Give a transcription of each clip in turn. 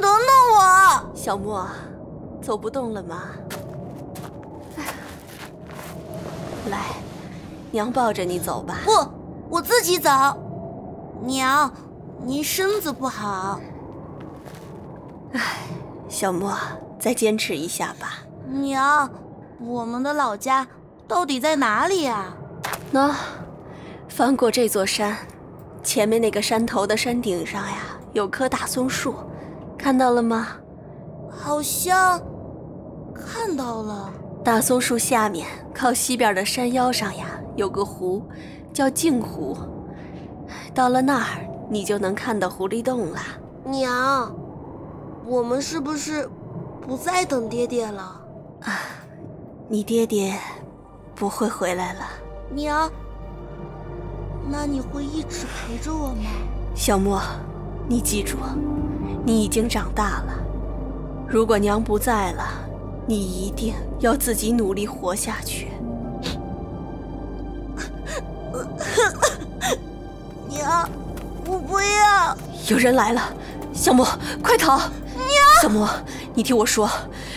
等等我，小莫，走不动了吗？来，娘抱着你走吧。不，我自己走。娘，您身子不好。唉，小莫，再坚持一下吧。娘，我们的老家到底在哪里呀？喏，翻过这座山，前面那个山头的山顶上呀，有棵大松树，看到了吗？好像看到了。大松树下面，靠西边的山腰上呀，有个湖，叫镜湖。到了那儿，你就能看到狐狸洞了。娘，我们是不是不再等爹爹了？啊，你爹爹不会回来了。娘，那你会一直陪着我吗？小莫，你记住，你已经长大了。如果娘不在了，你一定要自己努力活下去。娘，我不要！有人来了，小莫，快逃！娘，小莫，你听我说，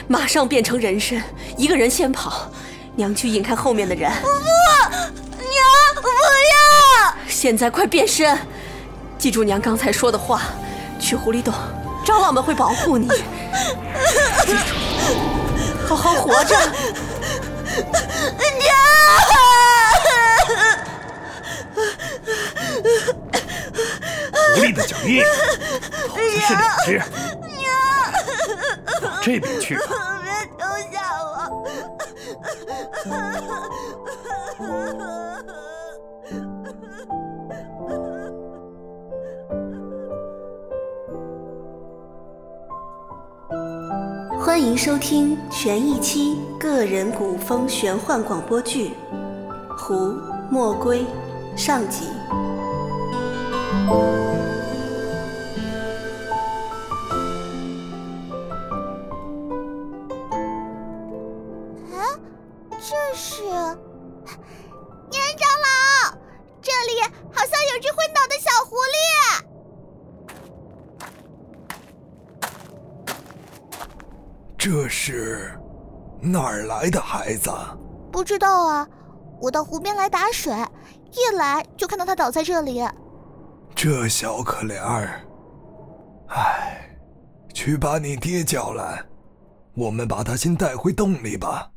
马上变成人身，一个人先跑，娘去引开后面的人。不，娘，不要！现在快变身，记住娘刚才说的话，去狐狸洞，长老们会保护你。记住，好好活着。娘。狐狸的脚印，好像是两只。娘，往这边去吧。欢迎收听全一期个人古风玄幻广播剧《狐莫归》上集。哪儿来的孩子？不知道啊，我到湖边来打水，一来就看到他倒在这里。这小可怜儿，唉，去把你爹叫来，我们把他先带回洞里吧。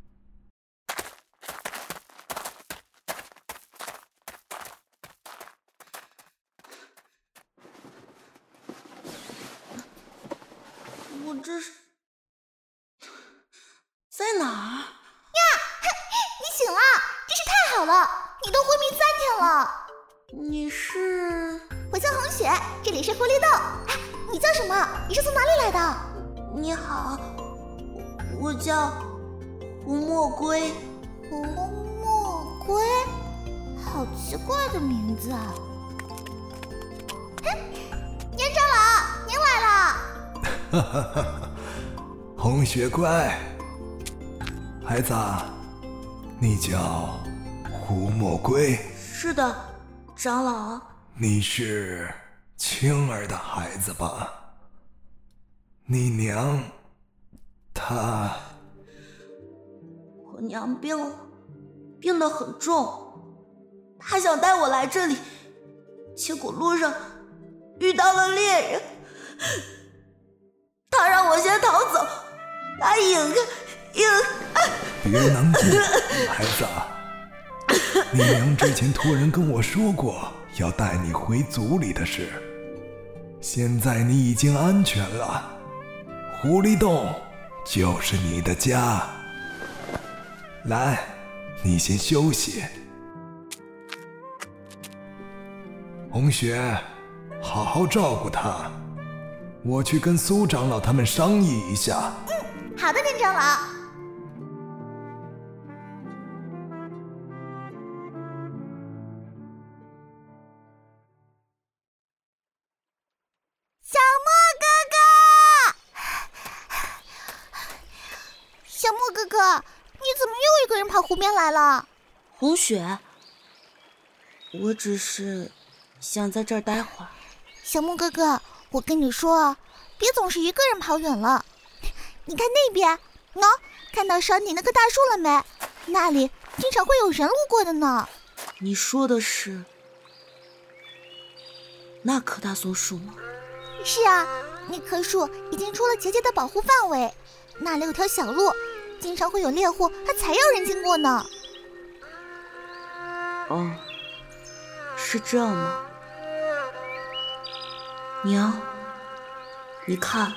我这是在哪儿呀？你醒了，真是太好了！你都昏迷三天了。你是？我叫红雪，这里是狐狸洞。哎，你叫什么？你是从哪里来的？你好，我叫胡墨龟。胡墨龟，好奇怪的名字啊！年长老，您来了。哈哈哈哈，红雪乖，孩子，你叫胡墨归。是的，长老。你是青儿的孩子吧？你娘，她……我娘病了，病得很重，她想带我来这里，结果路上遇到了猎人，他让我先逃走，他引开，引……别难过，孩子，你娘之前托人跟我说过。要带你回族里的事，现在你已经安全了，狐狸洞就是你的家。来，你先休息。红雪，好好照顾他。我去跟苏长老他们商议一下。嗯，好的，林长老。来了，红雪。我只是想在这儿待会儿。小木哥哥，我跟你说，别总是一个人跑远了。你看那边，喏，看到山顶那棵大树了没？那里经常会有人路过的呢。你说的是那棵大松树吗？是啊，那棵树已经出了结界的保护范围，那里有条小路，经常会有猎户和采药人经过呢。哦，是这样吗？娘，你看，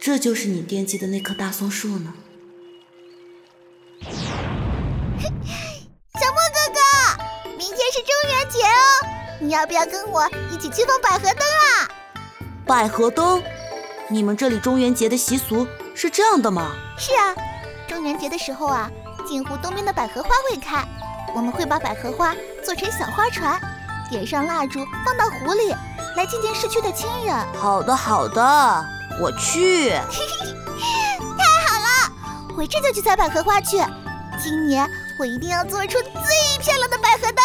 这就是你惦记的那棵大松树呢。小莫哥哥，明天是中元节哦，你要不要跟我一起去放百合灯啊？百合灯？你们这里中元节的习俗是这样的吗？是啊，中元节的时候啊，镜湖东边的百合花会开，我们会把百合花做成小花船，点上蜡烛放到湖里。来祭奠逝去的亲人。好的，好的，我去。太好了，我这就去采百合花去。今年我一定要做出最漂亮的百合灯。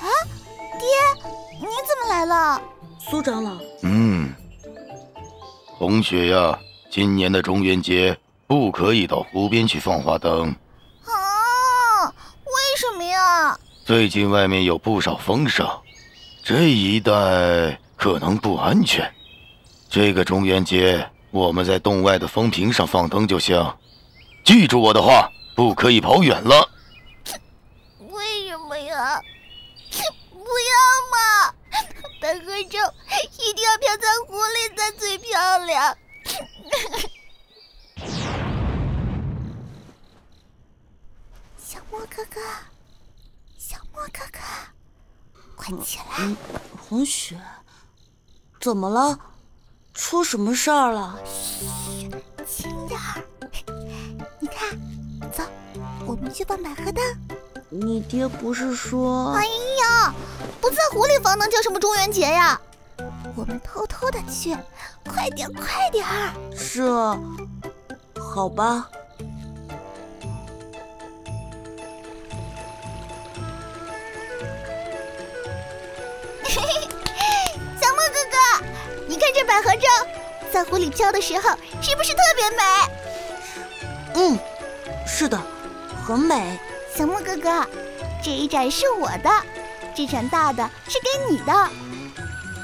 啊，爹，你怎么来了？苏长老。嗯，红雪呀，今年的中元节不可以到湖边去放花灯。啊？为什么呀？最近外面有不少风声。这一带可能不安全。这个中元节，我们在洞外的风坪上放灯就行。记住我的话，不可以跑远了。为什么呀？不要嘛！百合洲一定要飘在湖里才最漂亮。小莫哥哥，小莫哥哥。快起来！红雪，怎么了？出什么事儿了？嘘，轻点儿。你看，走，我们去放百合灯。你爹不是说……哎呀，不在狐狸房能叫什么中元节呀？我们偷偷的去，快点，快点儿！这，好吧。小木哥哥，你看这百合洲在湖里飘的时候，是不是特别美？嗯，是的，很美。小木哥哥，这一盏是我的，这盏大的是给你的，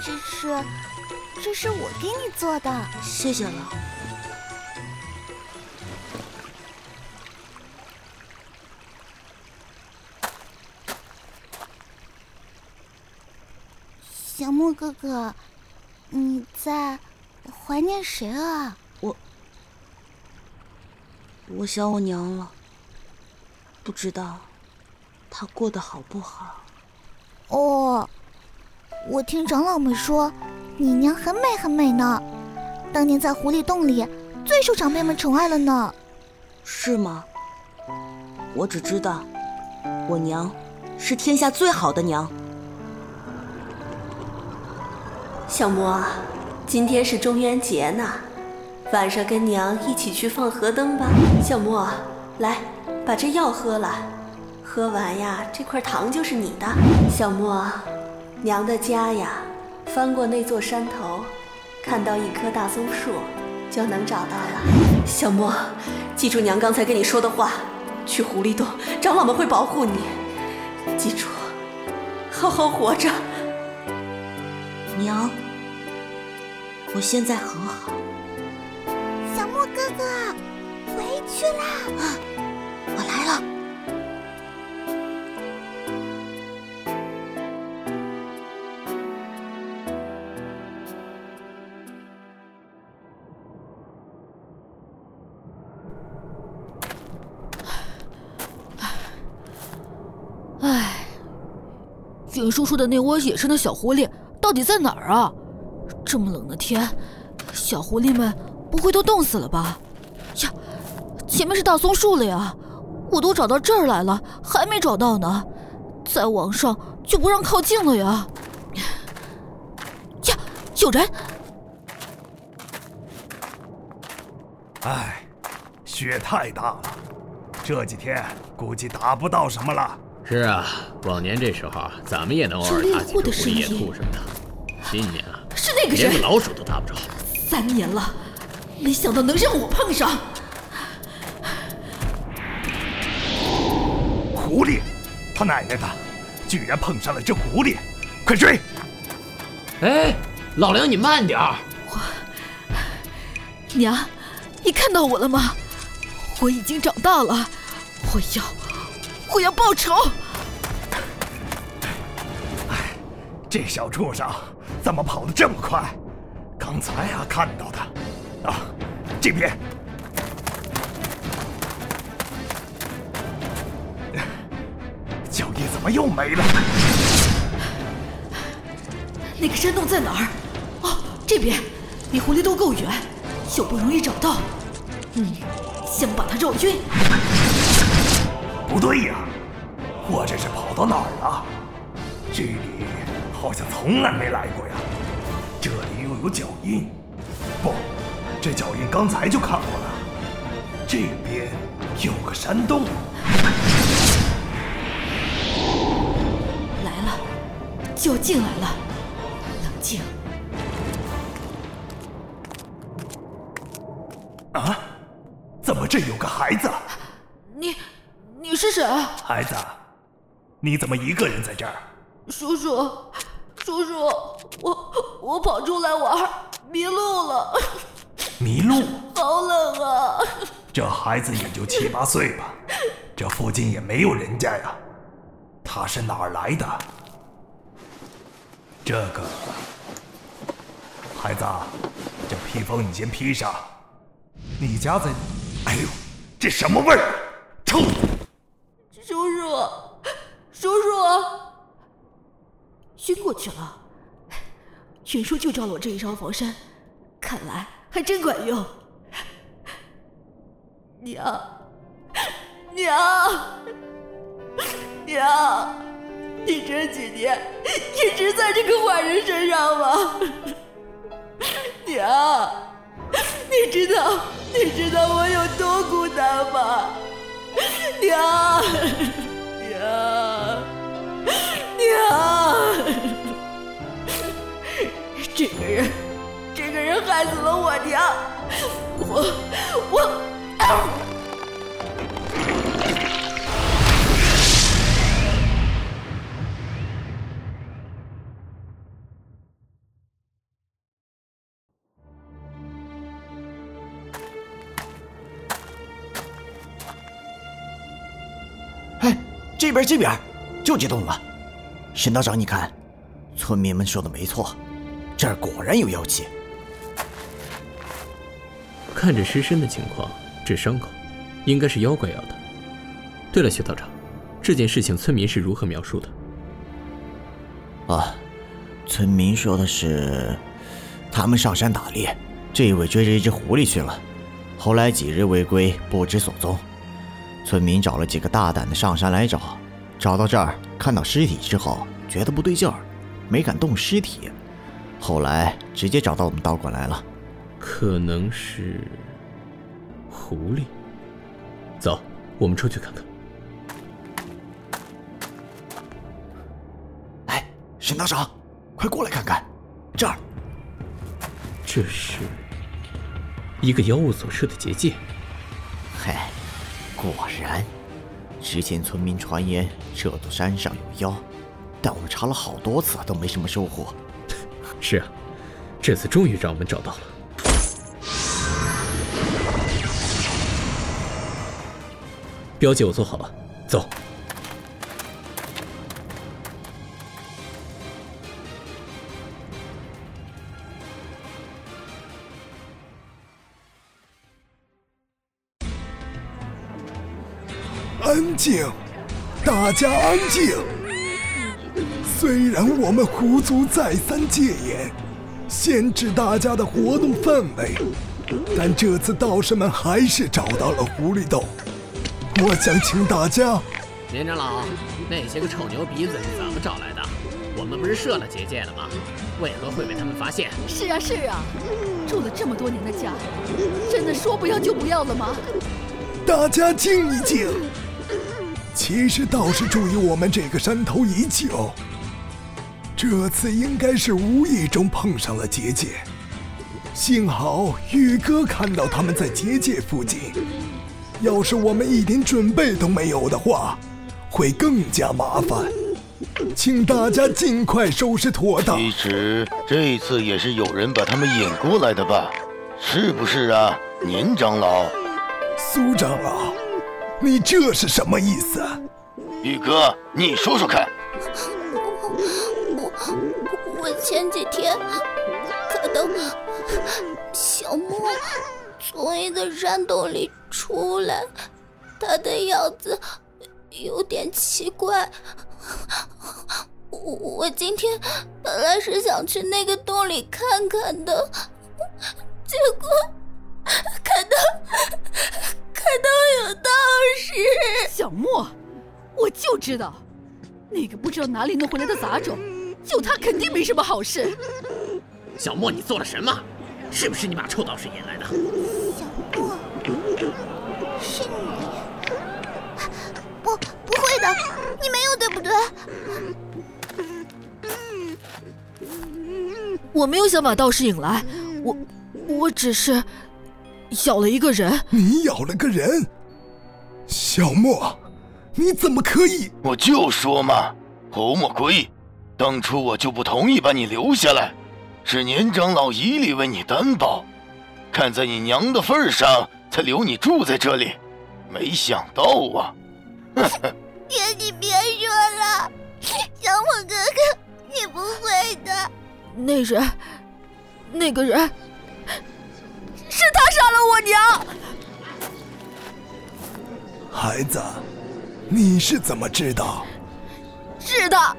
这是，这是我给你做的。谢谢了。小木哥哥。你在怀念谁啊？我，我想我娘了。不知道他过得好不好？哦，我听长老们说，你娘很美很美呢。当年在狐狸洞里最受长辈们宠爱了呢。是吗？我只知道，我娘是天下最好的娘。小莫，今天是中元节呢，晚上跟娘一起去放河灯吧。小莫，来，把这药喝了，喝完呀，这块糖就是你的。小莫，娘的家呀，翻过那座山头，看到一棵大松树，就能找到了。小莫，记住娘刚才跟你说的话，去狐狸洞，长老们会保护你。记住，好好活着。娘，我现在很好。小莫哥哥，回去啦！我来了。唉，袁叔叔的那窝野生的小狐狸。到底在哪儿啊？这么冷的天，小狐狸们不会都冻死了吧？呀，前面是大松树了呀！我都找到这儿来了，还没找到呢。再往上就不让靠近了呀！呀，有人！哎，雪太大了，这几天估计打不到什么了。是啊，往年这时候咱们也能偶尔打几只野兔什么的。今年啊，是那个人连个老鼠都打不着。三年了，没想到能让我碰上。狐狸，他奶奶的，居然碰上了只狐狸！快追！哎，老梁，你慢点儿。我娘，你看到我了吗？我已经长大了，我要，我要报仇！哎，这小畜生怎么跑得这么快？刚才啊看到的，啊，这边，怎么又没了？那个山洞在哪儿？哦，这边，离狐狸洞够远。又不容易找到，嗯，先把它绕晕。不对呀，我这是跑到哪儿了？这里好像从来没来过呀。这里又有脚印，不，这脚印刚才就看过了。这边有个山洞。就要进来了，冷静。啊！怎么这有个孩子？你，你是谁？孩子，你怎么一个人在这儿？叔叔，叔叔，我我跑出来玩，迷路了。迷路？好冷啊！这孩子也就七八岁吧，这附近也没有人家呀。他是哪儿来的？这个孩子，这披风你先披上。你家在？哎呦，这什么味儿？臭！叔叔，叔叔，晕过去了。云叔就照了我这一招防身，看来还真管用。娘，娘，娘，你这几年一直在这个坏人身上吗？娘，你知道？你知道我有多孤单吗，娘，娘，娘！这个人，这个人害死了我娘，我，我。这边，这边，就这栋了。沈道长，你看，村民们说的没错，这儿果然有妖气。看着尸身的情况，这伤口应该是妖怪咬的。对了，徐道长，这件事情村民是如何描述的？啊，村民说的是，他们上山打猎，这一位追着一只狐狸去了，后来几日未归，不知所踪。村民找了几个大胆的上山来找。找到这儿，看到尸体之后，觉得不对劲儿，没敢动尸体。后来直接找到我们道馆来了。可能是狐狸。走，我们出去看看。哎，沈道长，快过来看看，这儿。这是一个妖物所设的结界。嘿，果然。之前村民传言这座山上有妖，但我们查了好多次都没什么收获。是啊，这次终于让我们找到了。标记我做好了，走。静，大家安静。虽然我们狐族再三戒严，限制大家的活动范围，但这次道士们还是找到了狐狸洞。我想请大家，林长老，那些个臭牛鼻子是怎么找来的？我们不是设了结界了吗？为何会被他们发现？是啊是啊，住了这么多年的家，真的说不要就不要了吗？大家静一静。其实倒是注意我们这个山头已久，这次应该是无意中碰上了结界，幸好宇哥看到他们在结界附近。要是我们一点准备都没有的话，会更加麻烦。请大家尽快收拾妥当。其实这次也是有人把他们引过来的吧？是不是啊，年长老？苏长老，你这是什么意思？宇哥，你说说看。我我我前几天看到小莫从一个山洞里出来，他的样子有点奇怪。我我今天本来是想去那个洞里看看的，结果看到看到有道士。小莫，我就知道，那个不知道哪里弄回来的杂种，救他肯定没什么好事。小莫，你做了什么？是不是你把臭道士引来的？小莫，是你？不，不会的，你没有对不对？我没有想把道士引来，我我只是咬了一个人。你咬了个人？小莫，你怎么可以？我就说嘛，侯莫归，当初我就不同意把你留下来，是年长老一力为你担保，看在你娘的份上才留你住在这里，没想到啊！爹，你别说了，小莫哥哥，你不会的。那人，那个人，是他杀了我娘。孩子，你是怎么知道？是他，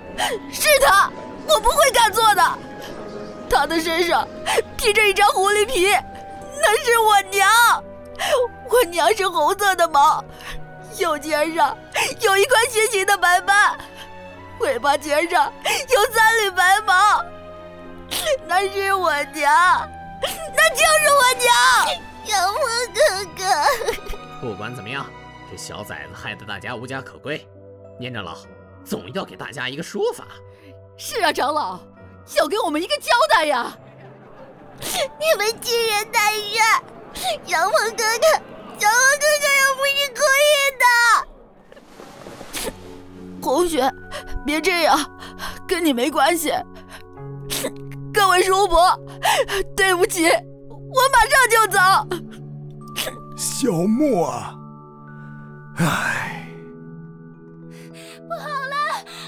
是他，我不会看错的。他的身上披着一张狐狸皮，那是我娘。我娘是红色的毛，右肩上有一块血形的白斑，尾巴尖上有三缕白毛。那是我娘，那就是我娘，小莫哥哥。不管怎么样，这小崽子害得大家无家可归，年长老总要给大家一个说法。是啊，长老，要给我们一个交代呀！你们欺人太甚，小莫哥哥，小莫哥哥又不是故意的。红雪，别这样，跟你没关系。各位叔伯，对不起，我马上就走。小莫啊，唉，不好了，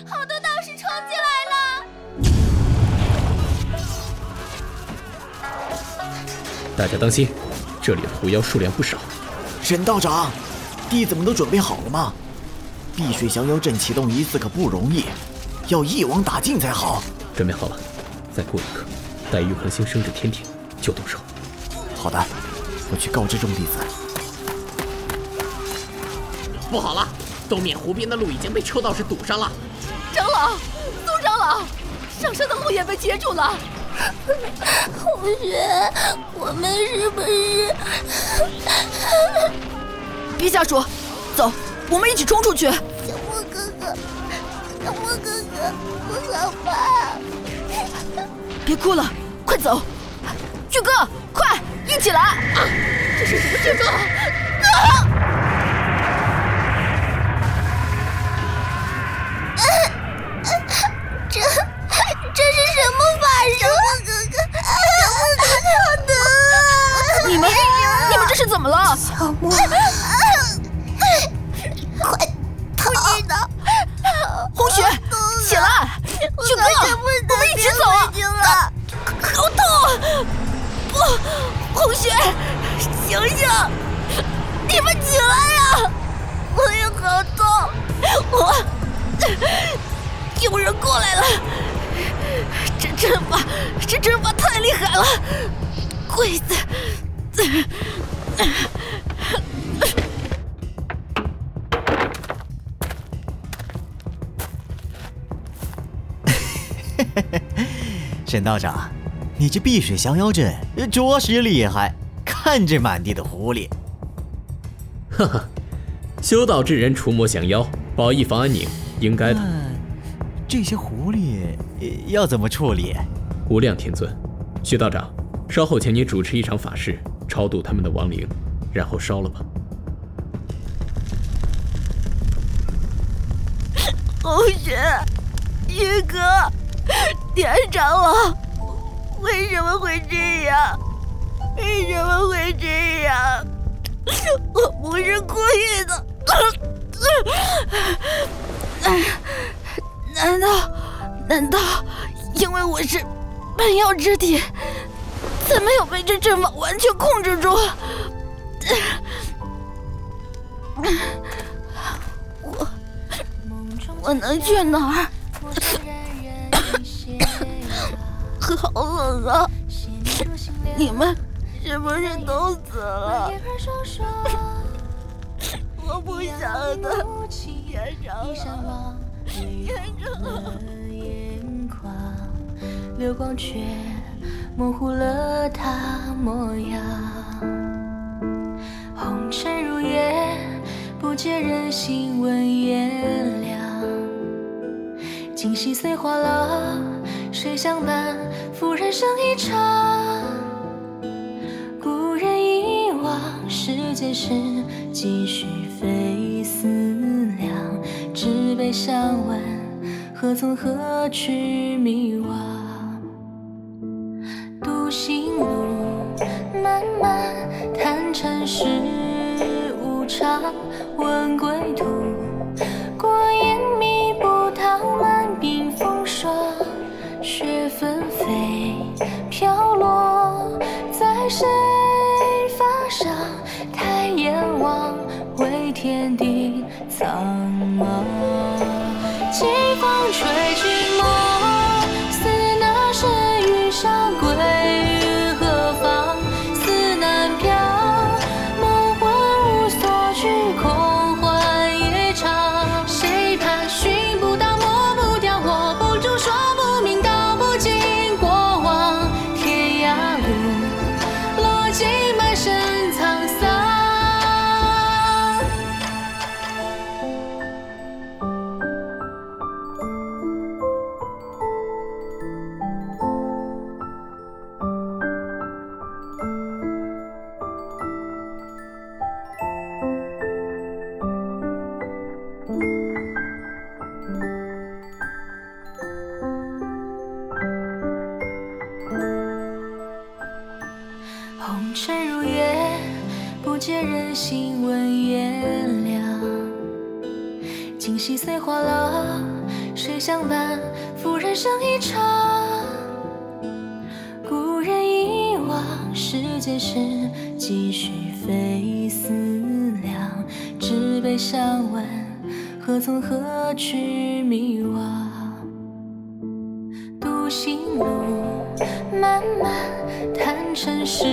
好多道士冲进来了！大家当心，这里的狐妖数量不少。沈道长，弟子们都准备好了吗？碧水降妖阵启动一次可不容易，要一网打尽才好。准备好了。再过一刻，待玉恒星升至天庭就动手。好的，我去告知众弟子。不好了，东面湖边的路已经被臭道士堵上了。长老，苏长老，上山的路也被截住了。红雪，我们是不是？别瞎说，走，我们一起冲出去。小莫哥哥，小莫哥哥，我好怕。别哭了，快走！俊哥，快一起来！啊，这是什么巨哥？啊！这这是什么法术？哥哥！你们，你们这是怎么了？小莫，人过来了！这阵法，这阵法太厉害了！鬼子！沈道长，你这碧水降妖阵着实厉害，看这满地的狐狸。哈哈，修道之人除魔降妖，保一方安宁，应该的。这些狐狸要怎么处理？无量天尊，徐道长，稍后请你主持一场法事，超度他们的亡灵，然后烧了吧。红雪，宇哥，天长老，为什么会这样？为什么会这样？我不是故意的。难道，难道因为我是半妖之体，才没有被这阵法完全控制住？我我能去哪儿？好冷啊！你们是不是都死了？我不想的，天长老，天长老。流光却模糊了他模样，红尘如夜，不解人心问炎凉。今夕虽化老，谁相伴赴人生一场？故人遗忘，世间事几许相问，何从何去迷惘？独行路，漫漫叹尘世无常。问归途，过眼迷不唐，满鬓风霜，雪纷飞，飘落在谁发上？抬眼望，为天地苍茫。今夕虽化老，谁相伴赴人生一场？故人遗忘，世间事几许费思量？只悲相问，何从何去迷惘？独行路，漫漫叹尘世